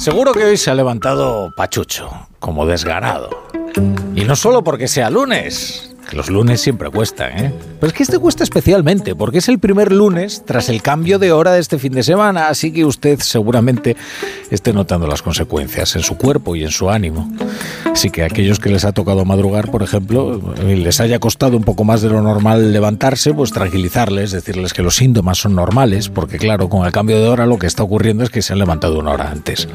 Seguro que hoy se ha levantado pachucho, como desganado. Y no solo porque sea lunes, los lunes siempre cuestan, ¿eh? Pero es que este cuesta especialmente, porque es el primer lunes tras el cambio de hora de este fin de semana, así que usted seguramente esté notando las consecuencias en su cuerpo y en su ánimo. Así que a aquellos que les ha tocado madrugar, por ejemplo, les haya costado un poco más de lo normal levantarse, pues tranquilizarles, decirles que los síntomas son normales, porque claro, con el cambio de hora lo que está ocurriendo es que se han levantado una hora antes.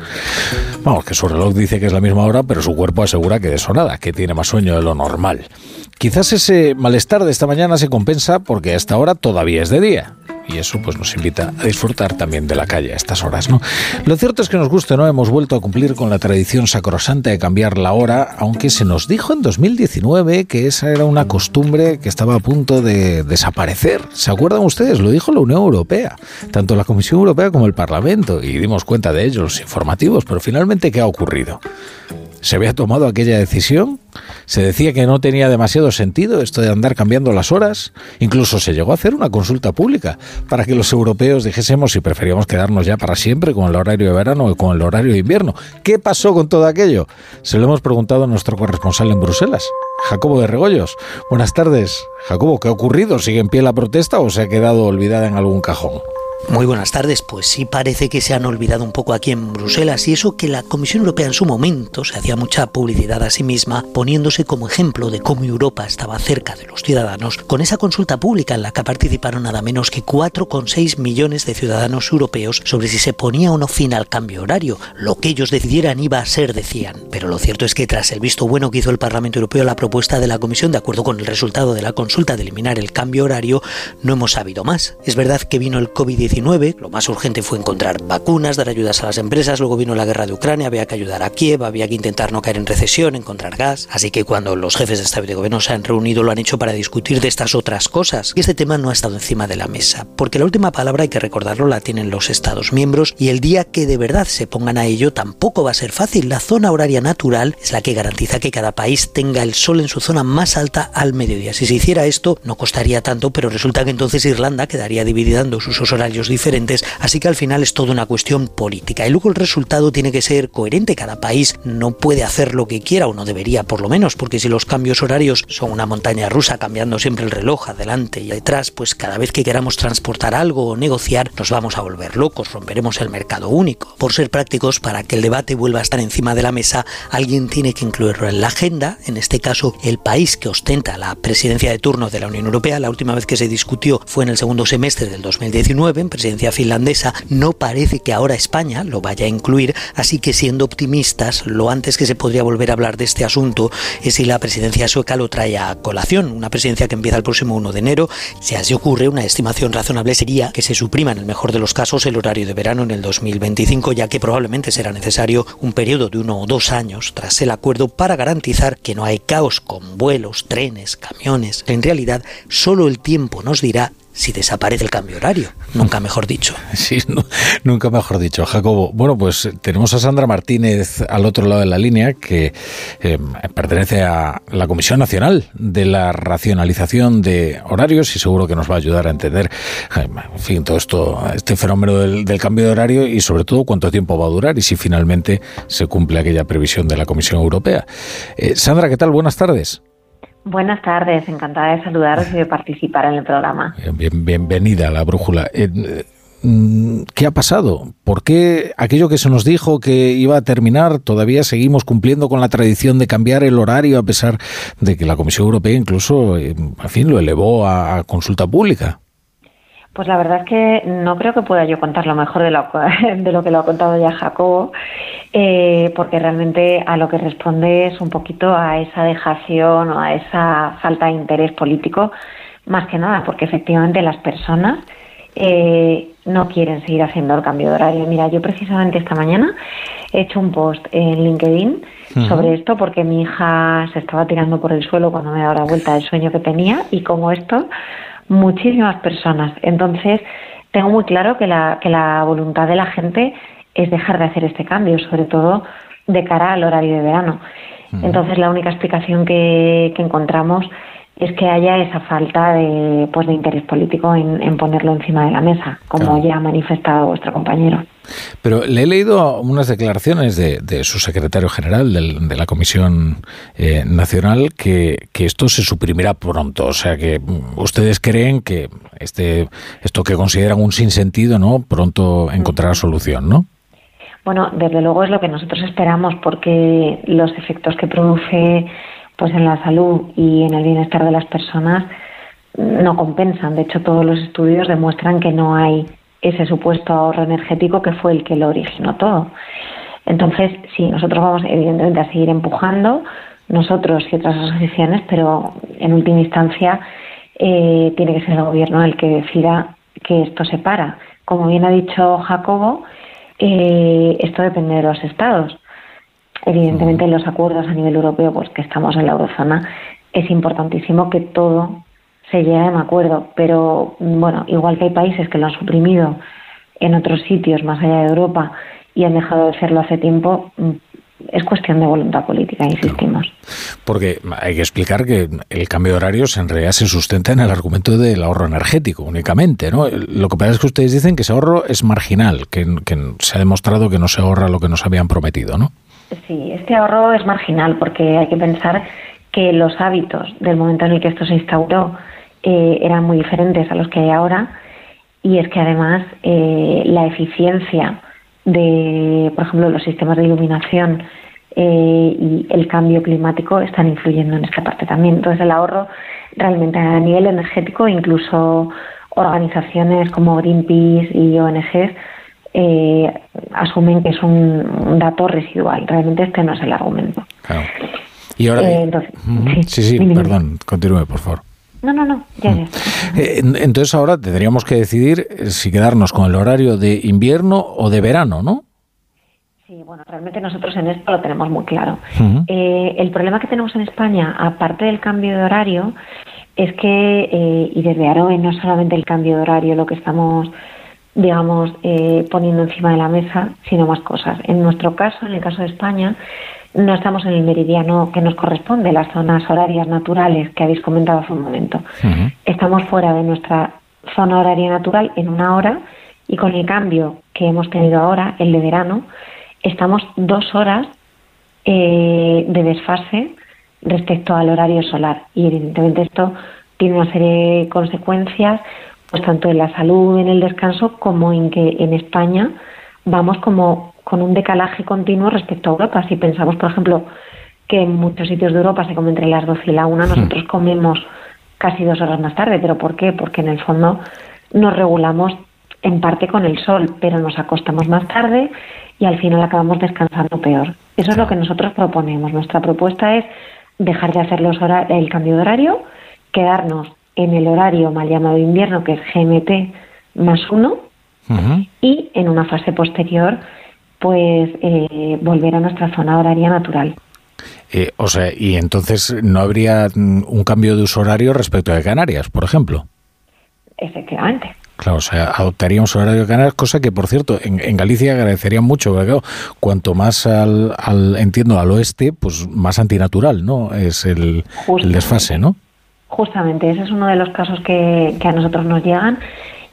Vamos, que su reloj dice que es la misma hora, pero su cuerpo asegura que de eso nada, que tiene más sueño de lo normal. Quizás ese malestar de esta mañana se compensa porque hasta ahora todavía es de día. Y eso pues nos invita a disfrutar también de la calle a estas horas, ¿no? Lo cierto es que nos guste, ¿no? Hemos vuelto a cumplir con la tradición sacrosanta de cambiar la hora, aunque se nos dijo en 2019 que esa era una costumbre que estaba a punto de desaparecer. ¿Se acuerdan ustedes? Lo dijo la Unión Europea, tanto la Comisión Europea como el Parlamento, y dimos cuenta de ello los informativos, pero finalmente ¿qué ha ocurrido? ¿Se había tomado aquella decisión? Se decía que no tenía demasiado sentido esto de andar cambiando las horas. Incluso se llegó a hacer una consulta pública para que los europeos dijésemos si preferíamos quedarnos ya para siempre con el horario de verano o con el horario de invierno. ¿Qué pasó con todo aquello? Se lo hemos preguntado a nuestro corresponsal en Bruselas, Jacobo de Regoyos. Buenas tardes. Jacobo, ¿qué ha ocurrido? ¿Sigue en pie la protesta o se ha quedado olvidada en algún cajón? Muy buenas tardes. Pues sí parece que se han olvidado un poco aquí en Bruselas y eso que la Comisión Europea en su momento se hacía mucha publicidad a sí misma poniéndose como ejemplo de cómo Europa estaba cerca de los ciudadanos con esa consulta pública en la que participaron nada menos que 4,6 millones de ciudadanos europeos sobre si se ponía o no fin al cambio horario. Lo que ellos decidieran iba a ser, decían. Pero lo cierto es que tras el visto bueno que hizo el Parlamento Europeo a la propuesta de la Comisión de acuerdo con el resultado de la consulta de eliminar el cambio horario, no hemos sabido más. Es verdad que vino el COVID-19 lo más urgente fue encontrar vacunas, dar ayudas a las empresas, luego vino la guerra de Ucrania, había que ayudar a Kiev, había que intentar no caer en recesión, encontrar gas. Así que cuando los jefes de Estado y de Gobierno se han reunido lo han hecho para discutir de estas otras cosas. Y este tema no ha estado encima de la mesa, porque la última palabra, hay que recordarlo, la tienen los Estados miembros y el día que de verdad se pongan a ello tampoco va a ser fácil. La zona horaria natural es la que garantiza que cada país tenga el sol en su zona más alta al mediodía. Si se hiciera esto no costaría tanto, pero resulta que entonces Irlanda quedaría dividida en dos diferentes, así que al final es toda una cuestión política. Y luego el resultado tiene que ser coherente, cada país no puede hacer lo que quiera, o no debería por lo menos, porque si los cambios horarios son una montaña rusa cambiando siempre el reloj adelante y detrás, pues cada vez que queramos transportar algo o negociar nos vamos a volver locos, romperemos el mercado único. Por ser prácticos, para que el debate vuelva a estar encima de la mesa, alguien tiene que incluirlo en la agenda, en este caso el país que ostenta la presidencia de turno de la Unión Europea, la última vez que se discutió fue en el segundo semestre del 2019, en presidencia finlandesa, no parece que ahora España lo vaya a incluir, así que siendo optimistas, lo antes que se podría volver a hablar de este asunto es si la presidencia sueca lo trae a colación, una presidencia que empieza el próximo 1 de enero. Si así ocurre, una estimación razonable sería que se suprima en el mejor de los casos el horario de verano en el 2025, ya que probablemente será necesario un periodo de uno o dos años tras el acuerdo para garantizar que no hay caos con vuelos, trenes, camiones. En realidad, solo el tiempo nos dirá si desaparece el cambio horario. Nunca mejor dicho. Sí, nunca mejor dicho, Jacobo. Bueno, pues tenemos a Sandra Martínez al otro lado de la línea, que eh, pertenece a la Comisión Nacional de la Racionalización de Horarios y seguro que nos va a ayudar a entender, eh, en fin, todo esto, este fenómeno del, cambio de horario y sobre todo cuánto tiempo va a durar y si finalmente se cumple aquella previsión de la Comisión Europea. Eh, Sandra, ¿qué tal? Buenas tardes. Buenas tardes, encantada de saludaros y de participar en el programa. bienvenida a la brújula. Eh, mm, ¿Qué ha pasado? ¿Por qué aquello que se nos dijo que iba a terminar todavía seguimos cumpliendo con la tradición de cambiar el horario a pesar de que la Comisión Europea incluso, eh, en fin, lo elevó a consulta pública? Pues la verdad es que no creo que pueda yo contar lo mejor de lo, de lo que lo ha contado ya Jacobo, eh, porque realmente a lo que responde es un poquito a esa dejación o a esa falta de interés político, más que nada, porque efectivamente las personas eh, no quieren seguir haciendo el cambio de horario. Mira, yo precisamente esta mañana he hecho un post en LinkedIn sobre esto porque mi hija se estaba tirando por el suelo cuando me daba la vuelta del sueño que tenía y como esto muchísimas personas. Entonces, tengo muy claro que la, que la voluntad de la gente es dejar de hacer este cambio, sobre todo de cara al horario de verano. Entonces, la única explicación que, que encontramos es que haya esa falta de, pues, de interés político en, ponerlo encima de la mesa, como ya ha manifestado vuestro compañero. Pero le he leído unas declaraciones de, su secretario general de la Comisión eh, Nacional que, esto se suprimirá pronto. O sea que mm, ustedes creen que este esto que consideran un sinsentido, ¿no? Pronto encontrará solución, ¿no? Bueno, desde luego es lo que nosotros esperamos porque los efectos que produce pues en la salud y en el bienestar de las personas no compensan. De hecho, todos los estudios demuestran que no hay ese supuesto ahorro energético que fue el que lo originó todo. Entonces, sí, nosotros vamos evidentemente a seguir empujando, nosotros y otras asociaciones, pero en última instancia eh, tiene que ser el gobierno el que decida que esto se para. Como bien ha dicho Jacobo, eh, esto depende de los estados. Evidentemente, en los acuerdos a nivel europeo, pues que estamos en la eurozona, es importantísimo que todo se llegue a un acuerdo. Pero bueno, igual que hay países que lo han suprimido en otros sitios más allá de Europa y han dejado de hacerlo hace tiempo, es cuestión de voluntad política, insistimos. Porque hay que explicar que el cambio de horarios en realidad se sustenta en el argumento del ahorro energético únicamente, ¿no? Lo que pasa es que ustedes dicen que ese ahorro es marginal, que, que se ha demostrado que no se ahorra lo que nos habían prometido, ¿no? Sí, este ahorro es marginal porque hay que pensar que los hábitos del momento en el que esto se instauró eh, eran muy diferentes a los que hay ahora y es que además eh, la eficiencia de, por ejemplo, los sistemas de iluminación eh, y el cambio climático están influyendo en esta parte también. Entonces el ahorro realmente a nivel energético, incluso organizaciones como Greenpeace y ONGs eh, asumen que es un, dato residual. Realmente este no es el argumento. Claro. Y ahora, eh, sí, sí, perdón, continúe, por favor. No, no, no, ya, ya. Eh, entonces ahora tendríamos que decidir si quedarnos con el horario de invierno o de verano, ¿no? Sí, bueno, realmente nosotros en esto lo tenemos muy claro. el problema que tenemos en España, aparte del cambio de horario, es que, y desde AROE no solamente el cambio de horario lo que estamos digamos, eh, poniendo encima de la mesa, sino más cosas. En nuestro caso, en el caso de España, no estamos en el meridiano que nos corresponde, las zonas horarias naturales que habéis comentado hace un momento. Estamos fuera de nuestra zona horaria natural en una hora y con el cambio que hemos tenido ahora, el de verano, estamos dos horas eh, de desfase respecto al horario solar. Y evidentemente esto tiene una serie de consecuencias pues tanto en la salud, en el descanso, como en que en España vamos como con un decalaje continuo respecto a Europa. Si pensamos, por ejemplo, que en muchos sitios de Europa se come entre las 12 y la 1, nosotros comemos casi dos horas más tarde. ¿Pero por qué? Porque en el fondo nos regulamos en parte con el sol, pero nos acostamos más tarde y al final acabamos descansando peor. Eso es lo que nosotros proponemos. Nuestra propuesta es dejar de hacer los el cambio de horario, quedarnos en el horario mal llamado invierno, que es GMT más uno, y en una fase posterior, pues eh, volver a nuestra zona horaria natural. Eh, o sea, y entonces no habría un cambio de uso horario respecto de Canarias, por ejemplo. Efectivamente. Claro, o sea, adoptaríamos horario de Canarias, cosa que, por cierto, en, Galicia agradecería mucho, porque cuanto más al, entiendo, al oeste, pues más antinatural, ¿no? Es el, el desfase, ¿no? Justamente, ese es uno de los casos que, a nosotros nos llegan.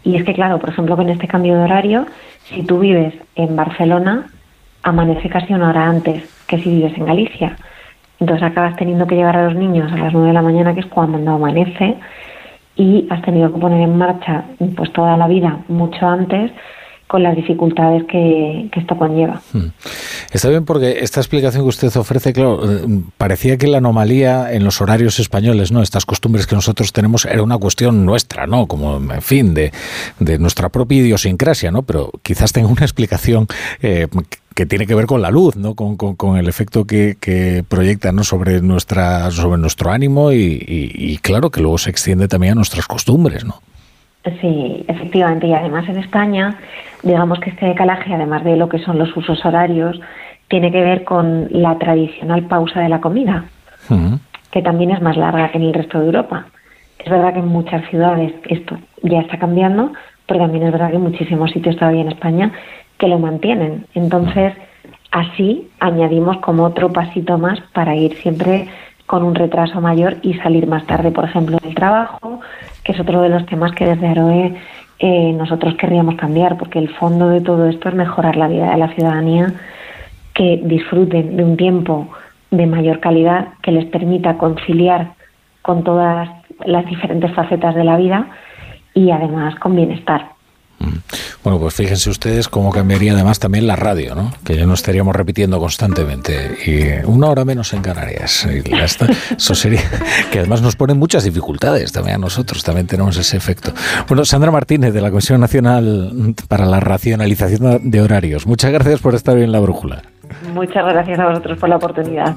Y es que, claro, por ejemplo, con este cambio de horario, si tú vives en Barcelona, amanece casi una hora antes que si vives en Galicia. Entonces acabas teniendo que llevar a los niños a las nueve de la mañana, que es cuando amanece, y has tenido que poner en marcha pues toda la vida mucho antes con las dificultades que, esto conlleva. Hmm. Está bien porque esta explicación que usted ofrece, claro, eh, parecía que la anomalía en los horarios españoles, ¿no? Estas costumbres que nosotros tenemos era una cuestión nuestra, ¿no? Como, en fin, de, nuestra propia idiosincrasia, ¿no? Pero quizás tenga una explicación eh, que tiene que ver con la luz, ¿no? Con, el efecto que, que, proyecta ¿no? sobre, nuestra, sobre nuestro ánimo y, y, claro que luego se extiende también a nuestras costumbres, ¿no? Sí, efectivamente. Y además en España, digamos que este decalaje, además de lo que son los usos horarios, tiene que ver con la tradicional pausa de la comida, que también es más larga que en el resto de Europa. Es verdad que en muchas ciudades esto ya está cambiando, pero también es verdad que en muchísimos sitios todavía en España que lo mantienen. Entonces, así añadimos como otro pasito más para ir siempre con un retraso mayor y salir más tarde, por ejemplo, del trabajo, que es otro de los temas que desde Aroe eh, nosotros querríamos cambiar, porque el fondo de todo esto es mejorar la vida de la ciudadanía, que disfruten de un tiempo de mayor calidad que les permita conciliar con todas las diferentes facetas de la vida y además con bienestar. Mm. Bueno, pues fíjense ustedes cómo cambiaría además también la radio, ¿no? Que ya no estaríamos repitiendo constantemente. Y una hora menos en Canarias. Eso sería. Que además nos pone muchas dificultades también a nosotros. También tenemos ese efecto. Bueno, Sandra Martínez, de la Comisión Nacional para la Racionalización de Horarios. Muchas gracias por estar hoy en la brújula. Muchas gracias a vosotros por la oportunidad.